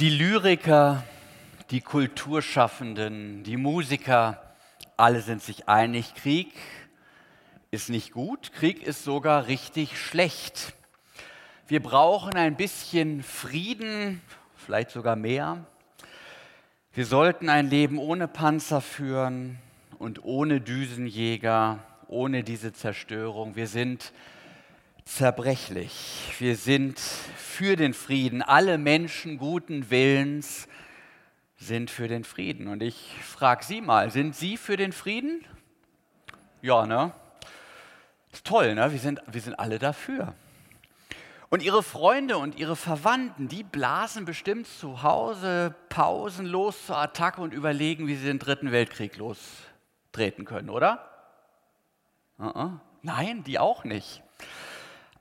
Die Lyriker, die Kulturschaffenden, die Musiker, alle sind sich einig, Krieg ist nicht gut, Krieg ist sogar richtig schlecht. Wir brauchen ein bisschen Frieden, vielleicht sogar mehr. Wir sollten ein Leben ohne Panzer führen und ohne Düsenjäger, ohne diese Zerstörung. Wir sind zerbrechlich. Wir sind für den Frieden. Alle Menschen guten Willens sind für den Frieden. Und ich frage Sie mal, sind Sie für den Frieden? Ja, ne? Ist toll, ne? Wir sind, wir sind alle dafür. Und ihre Freunde und ihre Verwandten, die blasen bestimmt zu Hause pausenlos zur Attacke und überlegen, wie sie den Dritten Weltkrieg lostreten können, oder? Uh -uh. Nein, die auch nicht.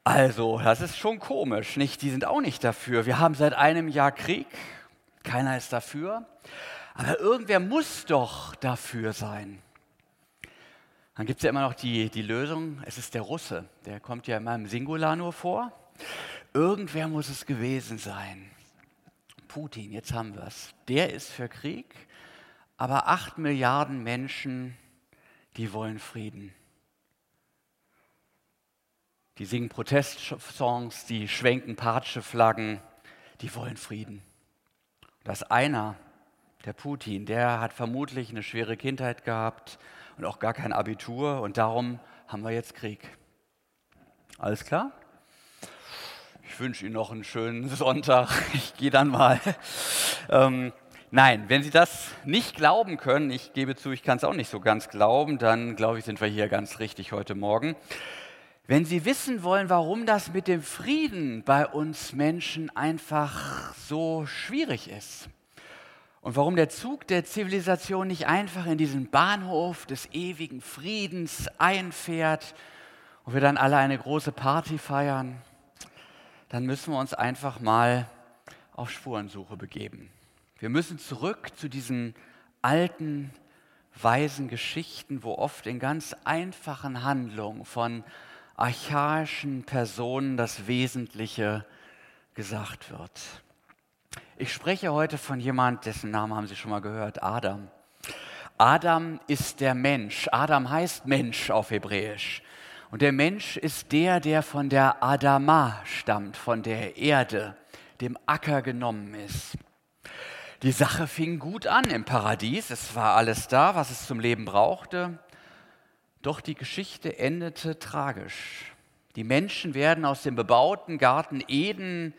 Also, das ist schon komisch, nicht? Die sind auch nicht dafür. Wir haben seit einem Jahr Krieg, keiner ist dafür. Aber irgendwer muss doch dafür sein. Dann gibt es ja immer noch die, die Lösung, es ist der Russe. Der kommt ja immer im Singular nur vor. Irgendwer muss es gewesen sein. Putin, jetzt haben wir es. Der ist für Krieg, aber acht Milliarden Menschen, die wollen Frieden. Die singen Protestsongs, die schwenken Patscheflaggen, die wollen Frieden. Das einer, der Putin, der hat vermutlich eine schwere Kindheit gehabt und auch gar kein Abitur und darum haben wir jetzt Krieg. Alles klar? Ich wünsche Ihnen noch einen schönen Sonntag. Ich gehe dann mal. Ähm, nein, wenn Sie das nicht glauben können, ich gebe zu, ich kann es auch nicht so ganz glauben, dann glaube ich, sind wir hier ganz richtig heute Morgen. Wenn Sie wissen wollen, warum das mit dem Frieden bei uns Menschen einfach so schwierig ist und warum der Zug der Zivilisation nicht einfach in diesen Bahnhof des ewigen Friedens einfährt und wir dann alle eine große Party feiern, dann müssen wir uns einfach mal auf Spurensuche begeben. Wir müssen zurück zu diesen alten, weisen Geschichten, wo oft in ganz einfachen Handlungen von archaischen Personen das Wesentliche gesagt wird. Ich spreche heute von jemand, dessen Namen haben Sie schon mal gehört, Adam. Adam ist der Mensch. Adam heißt Mensch auf Hebräisch. Und der Mensch ist der, der von der Adama stammt, von der Erde, dem Acker genommen ist. Die Sache fing gut an im Paradies. Es war alles da, was es zum Leben brauchte. Doch die Geschichte endete tragisch. Die Menschen werden aus dem bebauten Garten Eden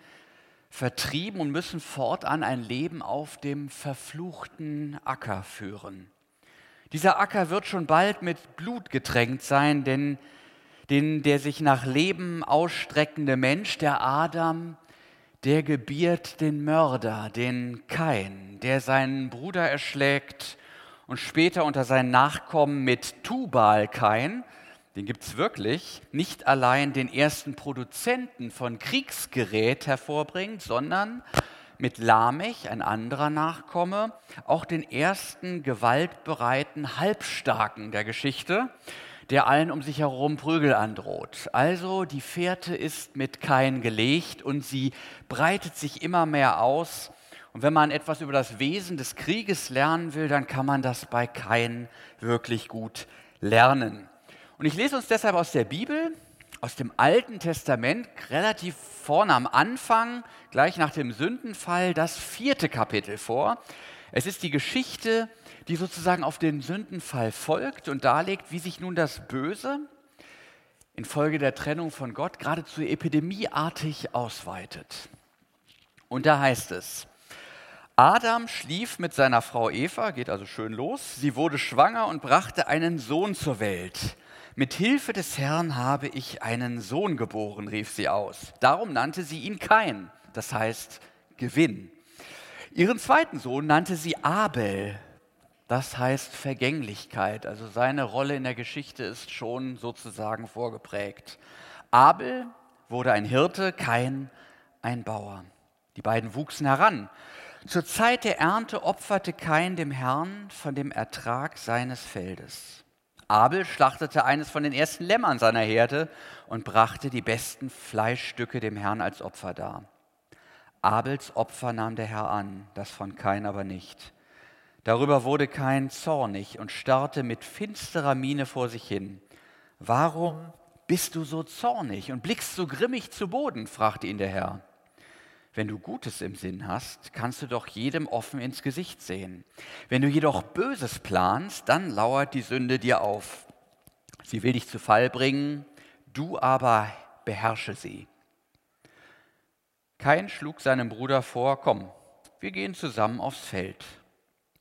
vertrieben und müssen fortan ein Leben auf dem verfluchten Acker führen. Dieser Acker wird schon bald mit Blut getränkt sein, denn den, der sich nach Leben ausstreckende Mensch, der Adam, der gebiert den Mörder, den Kain, der seinen Bruder erschlägt und später unter seinen Nachkommen mit Tubal Kain, den gibt es wirklich, nicht allein den ersten Produzenten von Kriegsgerät hervorbringt, sondern mit Lamech, ein anderer Nachkomme, auch den ersten gewaltbereiten Halbstarken der Geschichte, der allen um sich herum Prügel androht. Also die Fährte ist mit Kain gelegt und sie breitet sich immer mehr aus und wenn man etwas über das Wesen des Krieges lernen will, dann kann man das bei Kain wirklich gut lernen. Und ich lese uns deshalb aus der Bibel, aus dem Alten Testament, relativ vorne am Anfang, gleich nach dem Sündenfall, das vierte Kapitel vor. Es ist die Geschichte, die sozusagen auf den Sündenfall folgt und darlegt, wie sich nun das Böse infolge der Trennung von Gott geradezu epidemieartig ausweitet. Und da heißt es, Adam schlief mit seiner Frau Eva, geht also schön los. Sie wurde schwanger und brachte einen Sohn zur Welt. Mit Hilfe des Herrn habe ich einen Sohn geboren, rief sie aus. Darum nannte sie ihn Kain, das heißt Gewinn. Ihren zweiten Sohn nannte sie Abel, das heißt Vergänglichkeit. Also seine Rolle in der Geschichte ist schon sozusagen vorgeprägt. Abel wurde ein Hirte, Kain ein Bauer. Die beiden wuchsen heran zur Zeit der Ernte opferte Kain dem Herrn von dem Ertrag seines Feldes. Abel schlachtete eines von den ersten Lämmern seiner Herde und brachte die besten Fleischstücke dem Herrn als Opfer dar. Abels Opfer nahm der Herr an, das von Kain aber nicht. Darüber wurde Kain zornig und starrte mit finsterer Miene vor sich hin. Warum bist du so zornig und blickst so grimmig zu Boden? fragte ihn der Herr. Wenn du Gutes im Sinn hast, kannst du doch jedem offen ins Gesicht sehen. Wenn du jedoch Böses planst, dann lauert die Sünde dir auf. Sie will dich zu Fall bringen, du aber beherrsche sie. Kain schlug seinem Bruder vor, komm, wir gehen zusammen aufs Feld.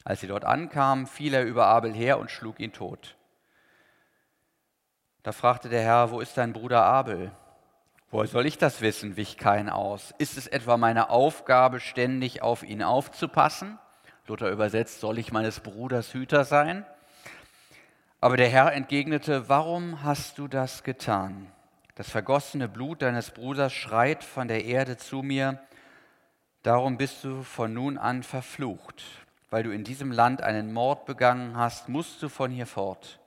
Als sie dort ankamen, fiel er über Abel her und schlug ihn tot. Da fragte der Herr, wo ist dein Bruder Abel? Woher soll ich das wissen, wich Kain aus. Ist es etwa meine Aufgabe, ständig auf ihn aufzupassen? Luther übersetzt, soll ich meines Bruders Hüter sein? Aber der Herr entgegnete, warum hast du das getan? Das vergossene Blut deines Bruders schreit von der Erde zu mir, darum bist du von nun an verflucht. Weil du in diesem Land einen Mord begangen hast, musst du von hier fort.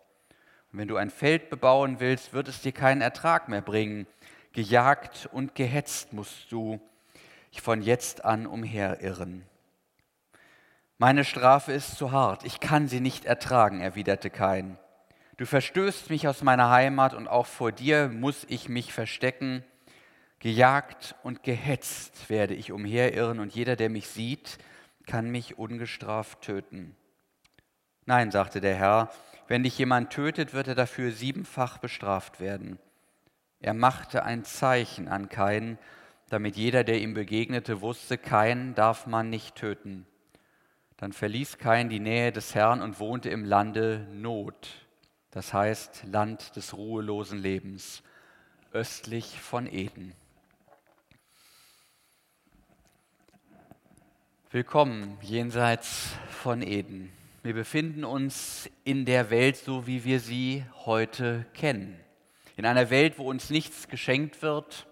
Und wenn du ein Feld bebauen willst, wird es dir keinen Ertrag mehr bringen. Gejagt und gehetzt musst du von jetzt an umherirren. Meine Strafe ist zu hart, ich kann sie nicht ertragen, erwiderte Kain. Du verstößt mich aus meiner Heimat und auch vor dir muss ich mich verstecken. Gejagt und gehetzt werde ich umherirren und jeder, der mich sieht, kann mich ungestraft töten. Nein, sagte der Herr, wenn dich jemand tötet, wird er dafür siebenfach bestraft werden. Er machte ein Zeichen an Kain, damit jeder, der ihm begegnete, wusste, Kain darf man nicht töten. Dann verließ Kain die Nähe des Herrn und wohnte im Lande Not das heißt Land des ruhelosen Lebens, östlich von Eden. Willkommen jenseits von Eden. Wir befinden uns in der Welt, so wie wir sie heute kennen. In einer Welt, wo uns nichts geschenkt wird,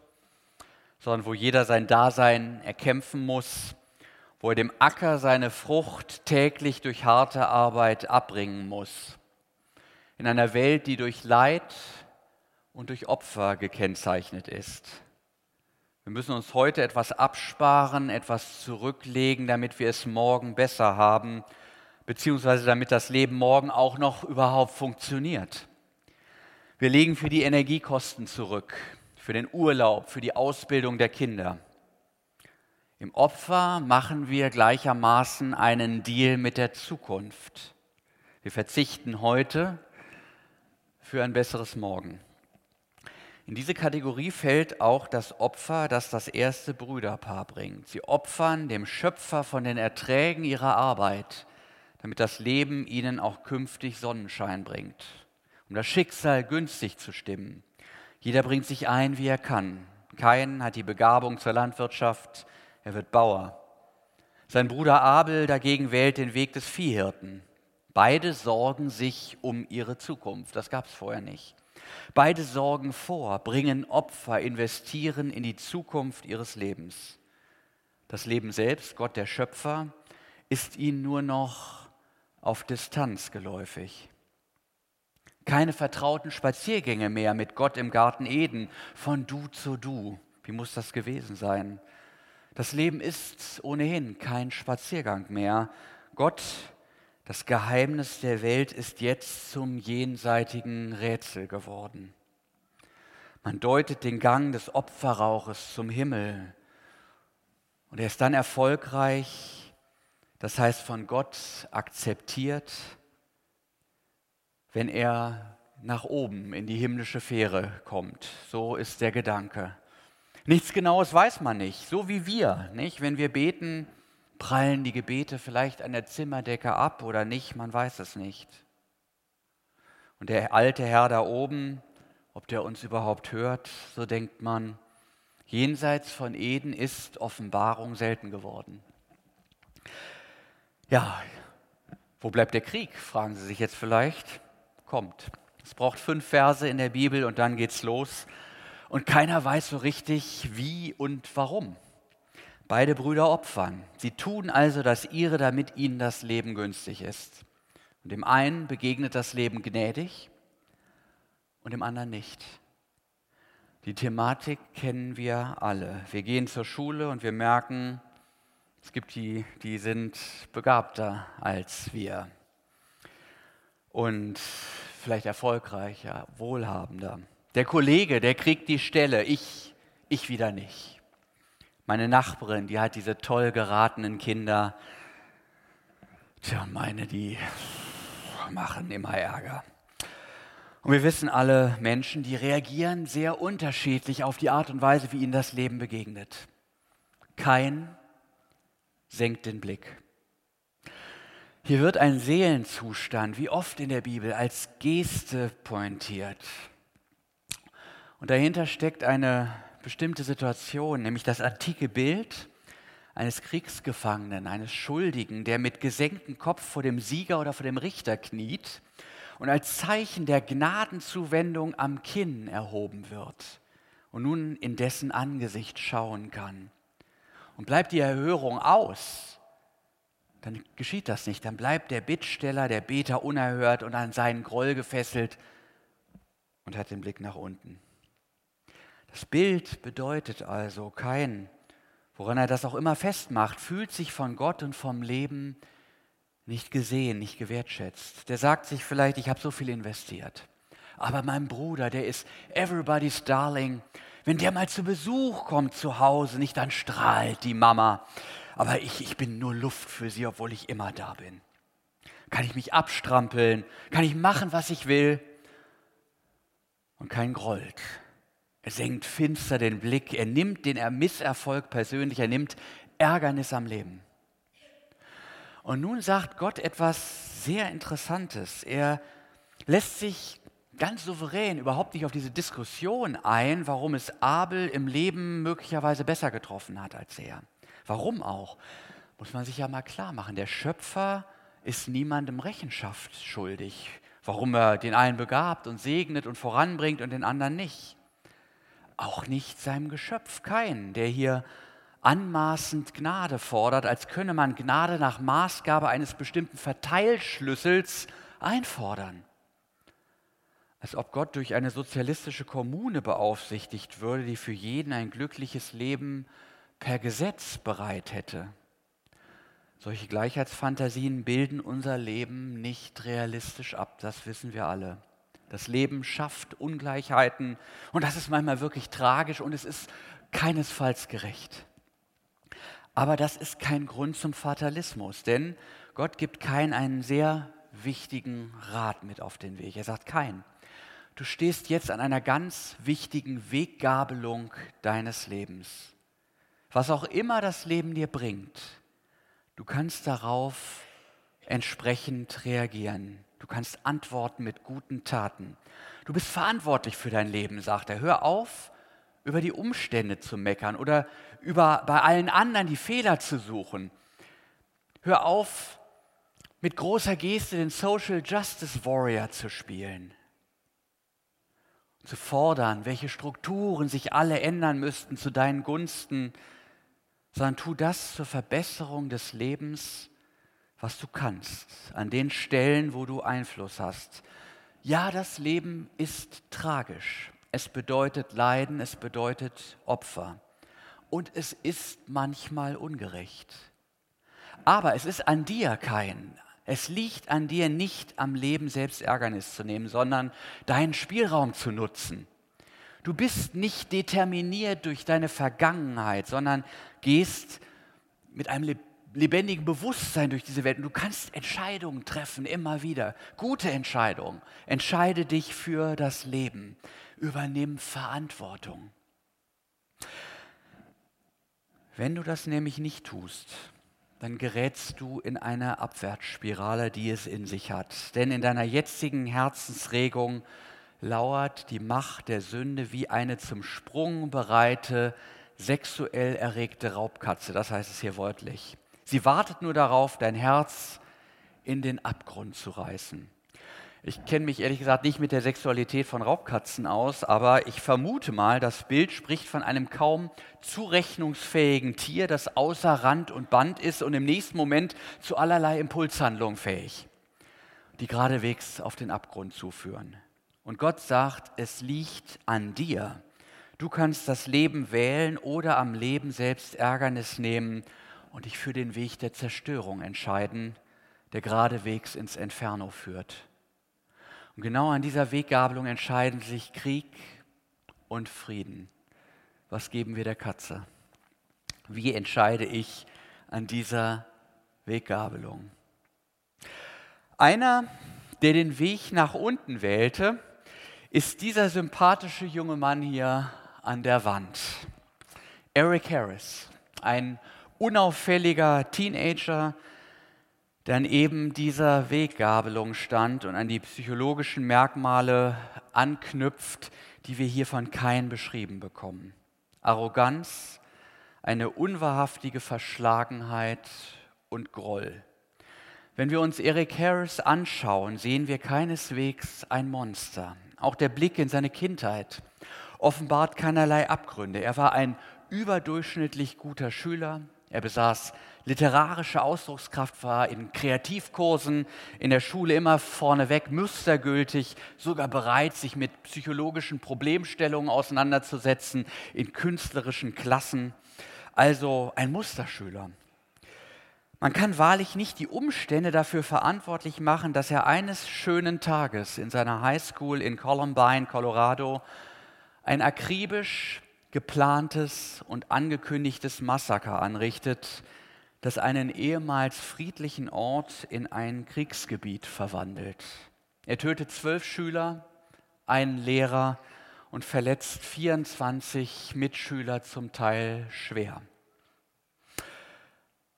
sondern wo jeder sein Dasein erkämpfen muss, wo er dem Acker seine Frucht täglich durch harte Arbeit abbringen muss in einer Welt, die durch Leid und durch Opfer gekennzeichnet ist. Wir müssen uns heute etwas absparen, etwas zurücklegen, damit wir es morgen besser haben, beziehungsweise damit das Leben morgen auch noch überhaupt funktioniert. Wir legen für die Energiekosten zurück, für den Urlaub, für die Ausbildung der Kinder. Im Opfer machen wir gleichermaßen einen Deal mit der Zukunft. Wir verzichten heute für ein besseres Morgen. In diese Kategorie fällt auch das Opfer, das das erste Brüderpaar bringt. Sie opfern dem Schöpfer von den Erträgen ihrer Arbeit, damit das Leben ihnen auch künftig Sonnenschein bringt, um das Schicksal günstig zu stimmen. Jeder bringt sich ein, wie er kann. Kein hat die Begabung zur Landwirtschaft, er wird Bauer. Sein Bruder Abel dagegen wählt den Weg des Viehhirten. Beide sorgen sich um ihre Zukunft. Das gab es vorher nicht. Beide sorgen vor, bringen Opfer, investieren in die Zukunft ihres Lebens. Das Leben selbst, Gott der Schöpfer, ist ihnen nur noch auf Distanz geläufig. Keine vertrauten Spaziergänge mehr mit Gott im Garten Eden, von du zu du. Wie muss das gewesen sein? Das Leben ist ohnehin kein Spaziergang mehr. Gott das Geheimnis der Welt ist jetzt zum jenseitigen Rätsel geworden. Man deutet den Gang des Opferrauches zum Himmel und er ist dann erfolgreich, das heißt von Gott akzeptiert, wenn er nach oben in die himmlische Fähre kommt. So ist der Gedanke. Nichts Genaues weiß man nicht, so wie wir, nicht? Wenn wir beten, Prallen die Gebete vielleicht an der Zimmerdecke ab oder nicht? Man weiß es nicht. Und der alte Herr da oben, ob der uns überhaupt hört, so denkt man, jenseits von Eden ist Offenbarung selten geworden. Ja, wo bleibt der Krieg, fragen Sie sich jetzt vielleicht. Kommt. Es braucht fünf Verse in der Bibel und dann geht's los. Und keiner weiß so richtig, wie und warum. Beide Brüder opfern. Sie tun also das ihre, damit ihnen das Leben günstig ist. Und dem einen begegnet das Leben gnädig und dem anderen nicht. Die Thematik kennen wir alle. Wir gehen zur Schule und wir merken, es gibt die, die sind begabter als wir und vielleicht erfolgreicher, wohlhabender. Der Kollege, der kriegt die Stelle, ich, ich wieder nicht. Meine Nachbarin, die hat diese toll geratenen Kinder. Tja, meine, die machen immer Ärger. Und wir wissen alle, Menschen, die reagieren sehr unterschiedlich auf die Art und Weise, wie ihnen das Leben begegnet. Kein senkt den Blick. Hier wird ein Seelenzustand, wie oft in der Bibel, als Geste pointiert. Und dahinter steckt eine bestimmte Situation, nämlich das antike Bild eines Kriegsgefangenen, eines Schuldigen, der mit gesenktem Kopf vor dem Sieger oder vor dem Richter kniet und als Zeichen der Gnadenzuwendung am Kinn erhoben wird und nun in dessen Angesicht schauen kann. Und bleibt die Erhörung aus, dann geschieht das nicht. Dann bleibt der Bittsteller, der Beter unerhört und an seinen Groll gefesselt und hat den Blick nach unten. Das Bild bedeutet also kein, woran er das auch immer festmacht, fühlt sich von Gott und vom Leben nicht gesehen, nicht gewertschätzt. Der sagt sich vielleicht, ich habe so viel investiert. Aber mein Bruder, der ist everybody's darling. Wenn der mal zu Besuch kommt zu Hause, nicht dann strahlt die Mama. Aber ich, ich bin nur Luft für sie, obwohl ich immer da bin. Kann ich mich abstrampeln? Kann ich machen, was ich will? Und kein Groll. Er senkt finster den Blick. Er nimmt den Misserfolg persönlich. Er nimmt Ärgernis am Leben. Und nun sagt Gott etwas sehr Interessantes. Er lässt sich ganz souverän überhaupt nicht auf diese Diskussion ein, warum es Abel im Leben möglicherweise besser getroffen hat als er. Warum auch? Muss man sich ja mal klar machen. Der Schöpfer ist niemandem Rechenschaft schuldig, warum er den einen begabt und segnet und voranbringt und den anderen nicht. Auch nicht seinem Geschöpf, kein, der hier anmaßend Gnade fordert, als könne man Gnade nach Maßgabe eines bestimmten Verteilschlüssels einfordern. Als ob Gott durch eine sozialistische Kommune beaufsichtigt würde, die für jeden ein glückliches Leben per Gesetz bereit hätte. Solche Gleichheitsfantasien bilden unser Leben nicht realistisch ab, das wissen wir alle. Das Leben schafft Ungleichheiten und das ist manchmal wirklich tragisch und es ist keinesfalls gerecht. Aber das ist kein Grund zum Fatalismus, denn Gott gibt keinen einen sehr wichtigen Rat mit auf den Weg. Er sagt kein. Du stehst jetzt an einer ganz wichtigen Weggabelung deines Lebens. Was auch immer das Leben dir bringt, du kannst darauf entsprechend reagieren. Du kannst antworten mit guten Taten. Du bist verantwortlich für dein Leben, sagt er. Hör auf, über die Umstände zu meckern oder über bei allen anderen die Fehler zu suchen. Hör auf, mit großer Geste den Social Justice Warrior zu spielen. Zu fordern, welche Strukturen sich alle ändern müssten zu deinen Gunsten, sondern tu das zur Verbesserung des Lebens, was du kannst, an den Stellen, wo du Einfluss hast. Ja, das Leben ist tragisch. Es bedeutet Leiden, es bedeutet Opfer und es ist manchmal ungerecht. Aber es ist an dir kein. Es liegt an dir nicht am Leben selbst Ärgernis zu nehmen, sondern deinen Spielraum zu nutzen. Du bist nicht determiniert durch deine Vergangenheit, sondern gehst mit einem lebendigen Bewusstsein durch diese Welt. Und du kannst Entscheidungen treffen, immer wieder. Gute Entscheidungen. Entscheide dich für das Leben. Übernimm Verantwortung. Wenn du das nämlich nicht tust, dann gerätst du in eine Abwärtsspirale, die es in sich hat. Denn in deiner jetzigen Herzensregung lauert die Macht der Sünde wie eine zum Sprung bereite, sexuell erregte Raubkatze. Das heißt es hier wörtlich. Sie wartet nur darauf, dein Herz in den Abgrund zu reißen. Ich kenne mich ehrlich gesagt nicht mit der Sexualität von Raubkatzen aus, aber ich vermute mal, das Bild spricht von einem kaum zurechnungsfähigen Tier, das außer Rand und Band ist und im nächsten Moment zu allerlei Impulshandlungen fähig, die geradewegs auf den Abgrund zuführen. Und Gott sagt, es liegt an dir. Du kannst das Leben wählen oder am Leben selbst Ärgernis nehmen und dich für den Weg der Zerstörung entscheiden, der geradewegs ins Inferno führt. Und genau an dieser Weggabelung entscheiden sich Krieg und Frieden. Was geben wir der Katze? Wie entscheide ich an dieser Weggabelung? Einer, der den Weg nach unten wählte, ist dieser sympathische junge Mann hier an der Wand. Eric Harris, ein unauffälliger Teenager, der an eben dieser Weggabelung stand und an die psychologischen Merkmale anknüpft, die wir hier von Kain beschrieben bekommen. Arroganz, eine unwahrhaftige Verschlagenheit und Groll. Wenn wir uns Eric Harris anschauen, sehen wir keineswegs ein Monster. Auch der Blick in seine Kindheit offenbart keinerlei Abgründe. Er war ein überdurchschnittlich guter Schüler. Er besaß literarische Ausdruckskraft, war in Kreativkursen in der Schule immer vorneweg mustergültig, sogar bereit, sich mit psychologischen Problemstellungen auseinanderzusetzen in künstlerischen Klassen. Also ein Musterschüler. Man kann wahrlich nicht die Umstände dafür verantwortlich machen, dass er eines schönen Tages in seiner Highschool in Columbine, Colorado, ein akribisch geplantes und angekündigtes Massaker anrichtet, das einen ehemals friedlichen Ort in ein Kriegsgebiet verwandelt. Er tötet zwölf Schüler, einen Lehrer und verletzt 24 Mitschüler zum Teil schwer.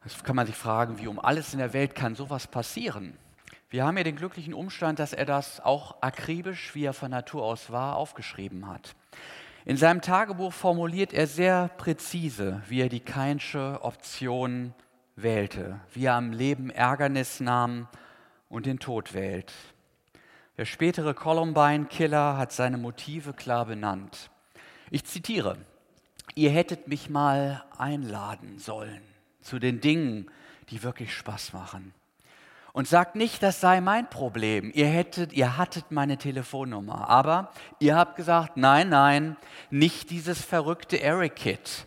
Jetzt kann man sich fragen, wie um alles in der Welt kann sowas passieren? Wir haben ja den glücklichen Umstand, dass er das auch akribisch, wie er von Natur aus war, aufgeschrieben hat. In seinem Tagebuch formuliert er sehr präzise, wie er die Keinsche Option wählte, wie er am Leben Ärgernis nahm und den Tod wählt. Der spätere Columbine-Killer hat seine Motive klar benannt. Ich zitiere, ihr hättet mich mal einladen sollen zu den Dingen, die wirklich Spaß machen. Und sagt nicht, das sei mein Problem. Ihr hättet, ihr hattet meine Telefonnummer. Aber ihr habt gesagt, nein, nein, nicht dieses verrückte Eric-Kit.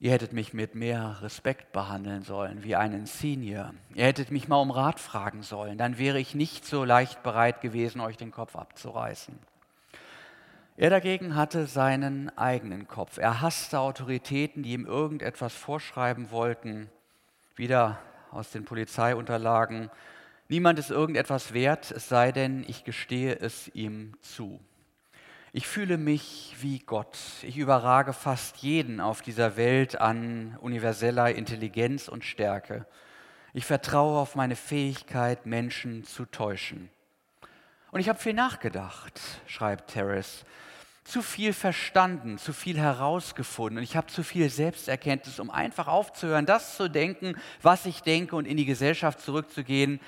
Ihr hättet mich mit mehr Respekt behandeln sollen, wie einen Senior. Ihr hättet mich mal um Rat fragen sollen. Dann wäre ich nicht so leicht bereit gewesen, euch den Kopf abzureißen. Er dagegen hatte seinen eigenen Kopf. Er hasste Autoritäten, die ihm irgendetwas vorschreiben wollten. Wieder aus den Polizeiunterlagen. Niemand ist irgendetwas wert, es sei denn, ich gestehe es ihm zu. Ich fühle mich wie Gott. Ich überrage fast jeden auf dieser Welt an universeller Intelligenz und Stärke. Ich vertraue auf meine Fähigkeit, Menschen zu täuschen. Und ich habe viel nachgedacht, schreibt Terrace. Zu viel verstanden, zu viel herausgefunden. Und ich habe zu viel Selbsterkenntnis, um einfach aufzuhören, das zu denken, was ich denke und in die Gesellschaft zurückzugehen.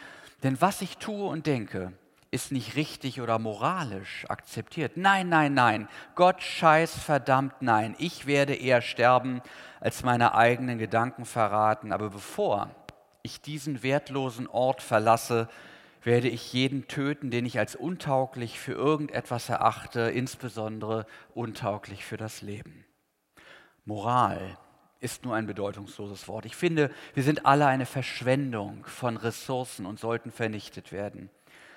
Denn was ich tue und denke, ist nicht richtig oder moralisch akzeptiert. Nein, nein, nein. Gott scheiß verdammt nein. Ich werde eher sterben, als meine eigenen Gedanken verraten. Aber bevor ich diesen wertlosen Ort verlasse, werde ich jeden töten, den ich als untauglich für irgendetwas erachte, insbesondere untauglich für das Leben. Moral ist nur ein bedeutungsloses Wort. Ich finde, wir sind alle eine Verschwendung von Ressourcen und sollten vernichtet werden.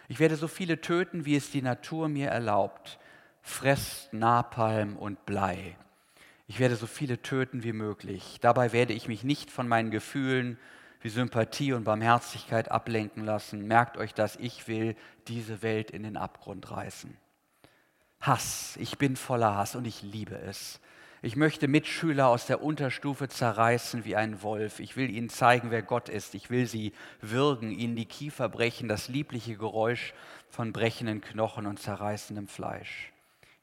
Ich werde so viele töten, wie es die Natur mir erlaubt. Fresst Napalm und Blei. Ich werde so viele töten wie möglich. Dabei werde ich mich nicht von meinen Gefühlen wie Sympathie und Barmherzigkeit ablenken lassen. Merkt euch das, ich will diese Welt in den Abgrund reißen. Hass, ich bin voller Hass und ich liebe es. Ich möchte Mitschüler aus der Unterstufe zerreißen wie ein Wolf. Ich will ihnen zeigen, wer Gott ist. Ich will sie würgen, ihnen die Kiefer brechen, das liebliche Geräusch von brechenden Knochen und zerreißendem Fleisch.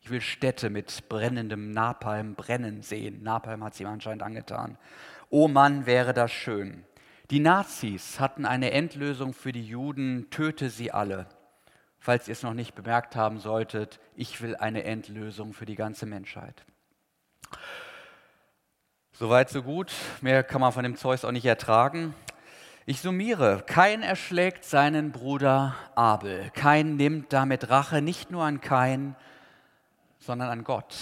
Ich will Städte mit brennendem Napalm brennen sehen. Napalm hat sie ihm anscheinend angetan. Oh Mann, wäre das schön. Die Nazis hatten eine Endlösung für die Juden, töte sie alle. Falls ihr es noch nicht bemerkt haben solltet, ich will eine Endlösung für die ganze Menschheit. Soweit, so gut. Mehr kann man von dem Zeus auch nicht ertragen. Ich summiere. Kain erschlägt seinen Bruder Abel. Kain nimmt damit Rache nicht nur an Kain, sondern an Gott,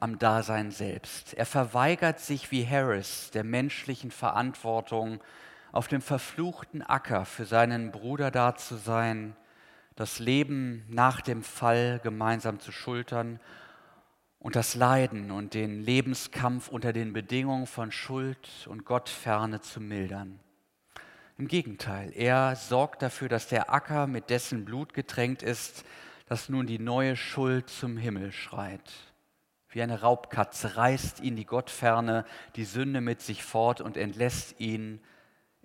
am Dasein selbst. Er verweigert sich wie Harris der menschlichen Verantwortung, auf dem verfluchten Acker für seinen Bruder da zu sein, das Leben nach dem Fall gemeinsam zu schultern und das Leiden und den Lebenskampf unter den Bedingungen von Schuld und Gottferne zu mildern. Im Gegenteil, er sorgt dafür, dass der Acker mit dessen Blut getränkt ist, dass nun die neue Schuld zum Himmel schreit. Wie eine Raubkatze reißt ihn die Gottferne, die Sünde mit sich fort und entlässt ihn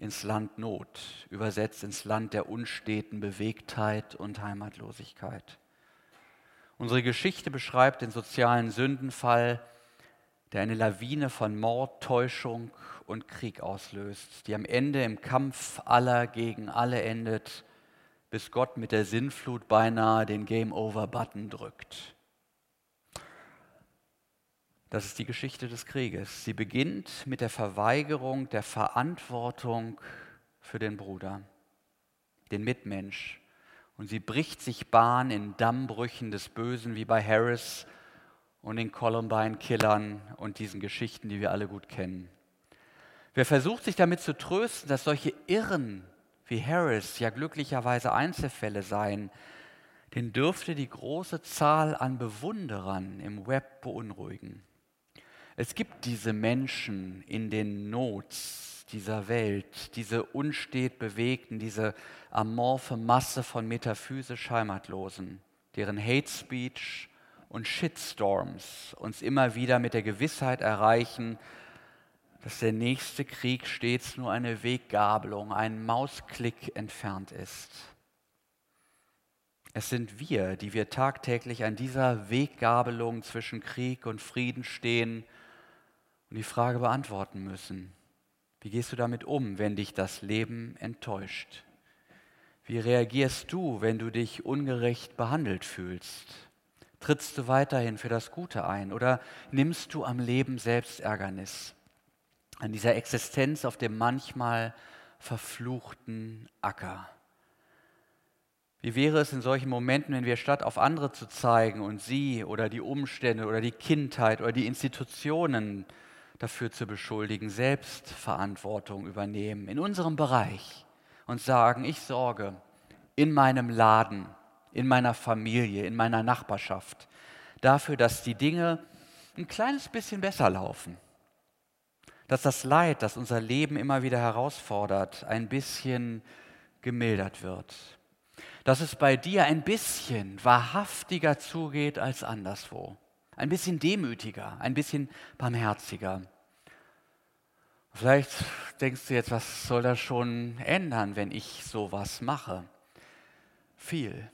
ins Land Not, übersetzt ins Land der unsteten Bewegtheit und Heimatlosigkeit. Unsere Geschichte beschreibt den sozialen Sündenfall, der eine Lawine von Mord, Täuschung und Krieg auslöst, die am Ende im Kampf aller gegen alle endet, bis Gott mit der Sinnflut beinahe den Game-Over-Button drückt. Das ist die Geschichte des Krieges. Sie beginnt mit der Verweigerung der Verantwortung für den Bruder, den Mitmensch, und sie bricht sich Bahn in Dammbrüchen des Bösen wie bei Harris und den Columbine-Killern und diesen Geschichten, die wir alle gut kennen. Wer versucht sich damit zu trösten, dass solche Irren wie Harris ja glücklicherweise Einzelfälle seien, den dürfte die große Zahl an Bewunderern im Web beunruhigen. Es gibt diese Menschen in den Nots, dieser Welt, diese unstet bewegten, diese amorphe Masse von metaphysisch Heimatlosen, deren Hate Speech und Shitstorms uns immer wieder mit der Gewissheit erreichen, dass der nächste Krieg stets nur eine Weggabelung, ein Mausklick entfernt ist. Es sind wir, die wir tagtäglich an dieser Weggabelung zwischen Krieg und Frieden stehen und die Frage beantworten müssen. Wie gehst du damit um, wenn dich das Leben enttäuscht? Wie reagierst du, wenn du dich ungerecht behandelt fühlst? Trittst du weiterhin für das Gute ein oder nimmst du am Leben selbst Ärgernis? An dieser Existenz auf dem manchmal verfluchten Acker. Wie wäre es in solchen Momenten, wenn wir statt auf andere zu zeigen und sie oder die Umstände oder die Kindheit oder die Institutionen dafür zu beschuldigen, selbst Verantwortung übernehmen in unserem Bereich und sagen, ich sorge in meinem Laden, in meiner Familie, in meiner Nachbarschaft dafür, dass die Dinge ein kleines bisschen besser laufen. Dass das Leid, das unser Leben immer wieder herausfordert, ein bisschen gemildert wird. Dass es bei dir ein bisschen wahrhaftiger zugeht als anderswo. Ein bisschen demütiger, ein bisschen barmherziger. Vielleicht denkst du jetzt, was soll das schon ändern, wenn ich sowas mache? Viel,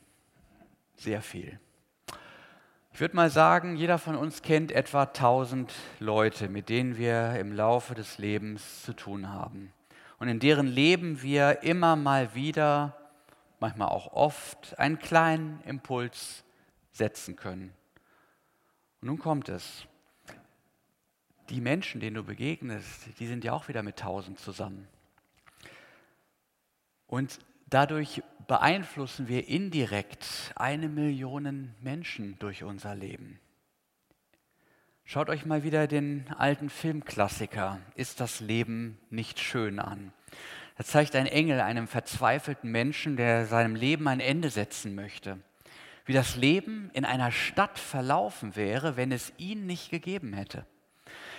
sehr viel. Ich würde mal sagen, jeder von uns kennt etwa 1000 Leute, mit denen wir im Laufe des Lebens zu tun haben und in deren Leben wir immer mal wieder, manchmal auch oft, einen kleinen Impuls setzen können. Und nun kommt es. Die Menschen, denen du begegnest, die sind ja auch wieder mit tausend zusammen. Und dadurch beeinflussen wir indirekt eine Million Menschen durch unser Leben. Schaut euch mal wieder den alten Filmklassiker Ist das Leben nicht schön an? Da zeigt ein Engel einem verzweifelten Menschen, der seinem Leben ein Ende setzen möchte wie das Leben in einer Stadt verlaufen wäre, wenn es ihn nicht gegeben hätte.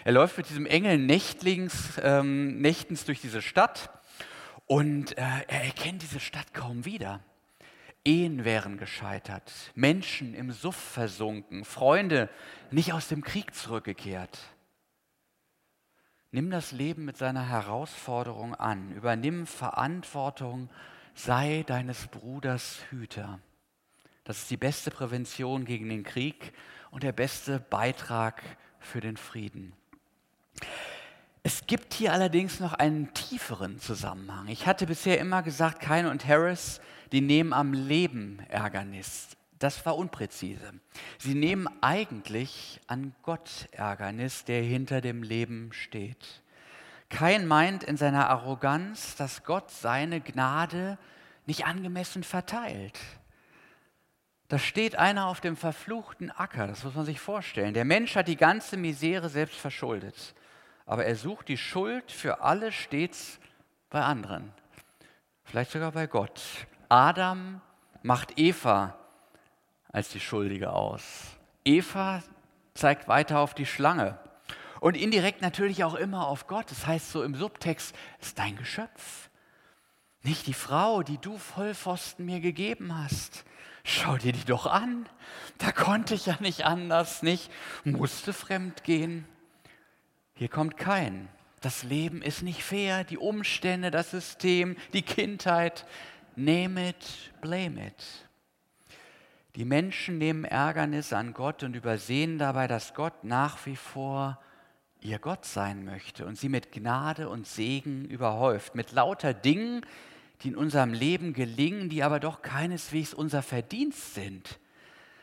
Er läuft mit diesem Engel nächtlings, ähm, nächtens durch diese Stadt und äh, er erkennt diese Stadt kaum wieder. Ehen wären gescheitert, Menschen im Suff versunken, Freunde nicht aus dem Krieg zurückgekehrt. Nimm das Leben mit seiner Herausforderung an, übernimm Verantwortung, sei deines Bruders Hüter. Das ist die beste Prävention gegen den Krieg und der beste Beitrag für den Frieden. Es gibt hier allerdings noch einen tieferen Zusammenhang. Ich hatte bisher immer gesagt, Kine und Harris, die nehmen am Leben Ärgernis. Das war unpräzise. Sie nehmen eigentlich an Gott Ärgernis, der hinter dem Leben steht. Kein meint in seiner Arroganz, dass Gott seine Gnade nicht angemessen verteilt Da steht einer auf dem verfluchten Acker, das muss man sich vorstellen. Der Mensch hat die ganze Misere selbst verschuldet, aber er sucht die Schuld für alle stets bei anderen, vielleicht sogar bei Gott. Adam macht Eva als die Schuldige aus. Eva zeigt weiter auf die Schlange und indirekt natürlich auch immer auf Gott. Das heißt so im Subtext, ist dein Geschöpf, nicht die Frau, die du Vollpfosten mir gegeben hast. Schau dir die doch an. Da konnte ich ja nicht anders, nicht? Musste fremd gehen. Hier kommt kein. Das Leben ist nicht fair, die Umstände, das System, die Kindheit. Name it, blame it. Die Menschen nehmen Ärgernis an Gott und übersehen dabei, dass Gott nach wie vor ihr Gott sein möchte und sie mit Gnade und Segen überhäuft, mit lauter Dingen, die in unserem Leben gelingen, die aber doch keineswegs unser Verdienst sind.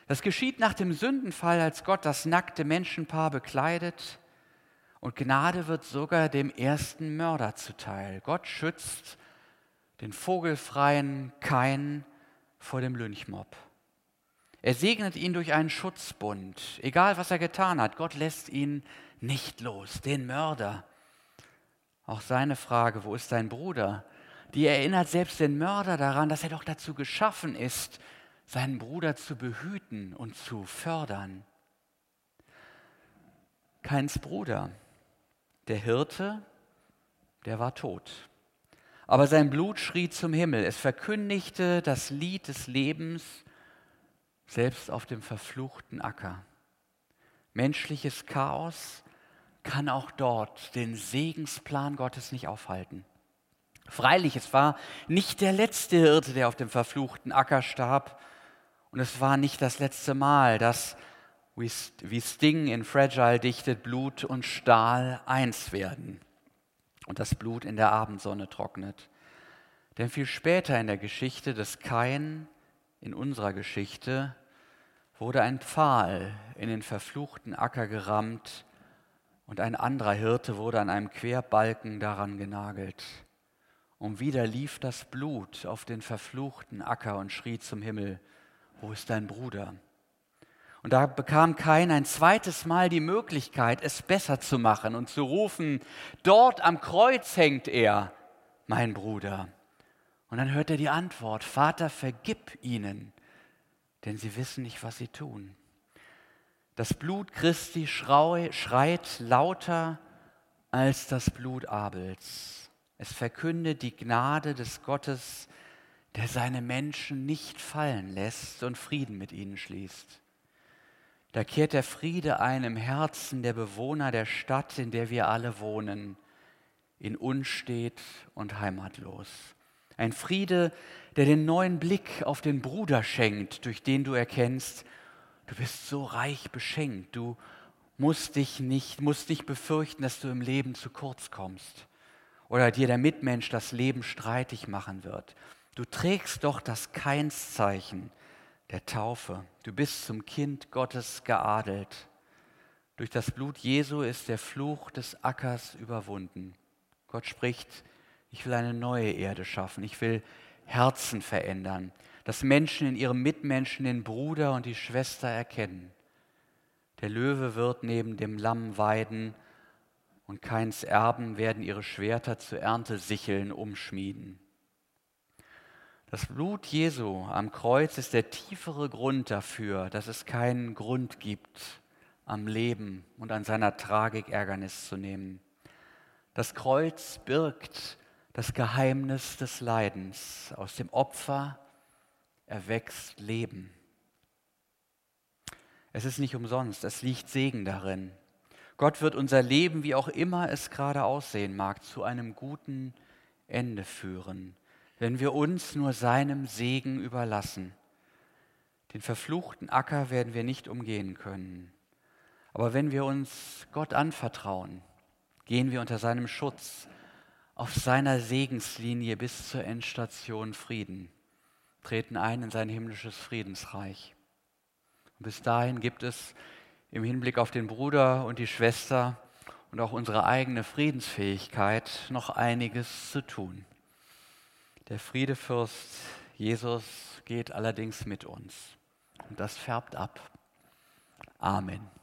Das geschieht nach dem Sündenfall, als Gott das nackte Menschenpaar bekleidet und Gnade wird sogar dem ersten Mörder zuteil. Gott schützt den vogelfreien Kain vor dem Lynchmob. Er segnet ihn durch einen Schutzbund. Egal was er getan hat, Gott lässt ihn nicht los, den Mörder. Auch seine Frage, wo ist dein Bruder? Die erinnert selbst den Mörder daran, dass er doch dazu geschaffen ist, seinen Bruder zu behüten und zu fördern. Keins Bruder, der Hirte, der war tot. Aber sein Blut schrie zum Himmel. Es verkündigte das Lied des Lebens selbst auf dem verfluchten Acker. Menschliches Chaos kann auch dort den Segensplan Gottes nicht aufhalten. Freilich, es war nicht der letzte Hirte, der auf dem verfluchten Acker starb, und es war nicht das letzte Mal, dass, wie Sting in Fragile dichtet, Blut und Stahl eins werden und das Blut in der Abendsonne trocknet. Denn viel später in der Geschichte des Kain, in unserer Geschichte, wurde ein Pfahl in den verfluchten Acker gerammt und ein anderer Hirte wurde an einem Querbalken daran genagelt. Und wieder lief das Blut auf den verfluchten Acker und schrie zum Himmel, wo ist dein Bruder? Und da bekam Kain ein zweites Mal die Möglichkeit, es besser zu machen und zu rufen, dort am Kreuz hängt er, mein Bruder. Und dann hört er die Antwort, Vater, vergib ihnen, denn sie wissen nicht, was sie tun. Das Blut Christi schreit lauter als das Blut Abels. Es verkündet die Gnade des Gottes, der seine Menschen nicht fallen lässt und Frieden mit ihnen schließt. Da kehrt der Friede ein im Herzen der Bewohner der Stadt, in der wir alle wohnen, in unstet und heimatlos. Ein Friede, der den neuen Blick auf den Bruder schenkt, durch den du erkennst, du bist so reich beschenkt, du musst dich nicht, musst nicht befürchten, dass du im Leben zu kurz kommst oder dir der Mitmensch das Leben streitig machen wird. Du trägst doch das Keinszeichen der Taufe. Du bist zum Kind Gottes geadelt. Durch das Blut Jesu ist der Fluch des Ackers überwunden. Gott spricht, ich will eine neue Erde schaffen. Ich will Herzen verändern, dass Menschen in ihrem Mitmenschen den Bruder und die Schwester erkennen. Der Löwe wird neben dem Lamm weiden und keins Erben werden ihre Schwerter zu Erntesicheln umschmieden. Das Blut Jesu am Kreuz ist der tiefere Grund dafür, dass es keinen Grund gibt, am Leben und an seiner Tragik Ärgernis zu nehmen. Das Kreuz birgt das Geheimnis des Leidens. Aus dem Opfer erwächst Leben. Es ist nicht umsonst, es liegt Segen darin. Gott wird unser Leben, wie auch immer es gerade aussehen mag, zu einem guten Ende führen wenn wir uns nur seinem Segen überlassen. Den verfluchten Acker werden wir nicht umgehen können. Aber wenn wir uns Gott anvertrauen, gehen wir unter seinem Schutz auf seiner Segenslinie bis zur Endstation Frieden, treten ein in sein himmlisches Friedensreich. Und bis dahin gibt es im Hinblick auf den Bruder und die Schwester und auch unsere eigene Friedensfähigkeit noch einiges zu tun. Der Friedefürst Jesus geht allerdings mit uns. Und das färbt ab. Amen.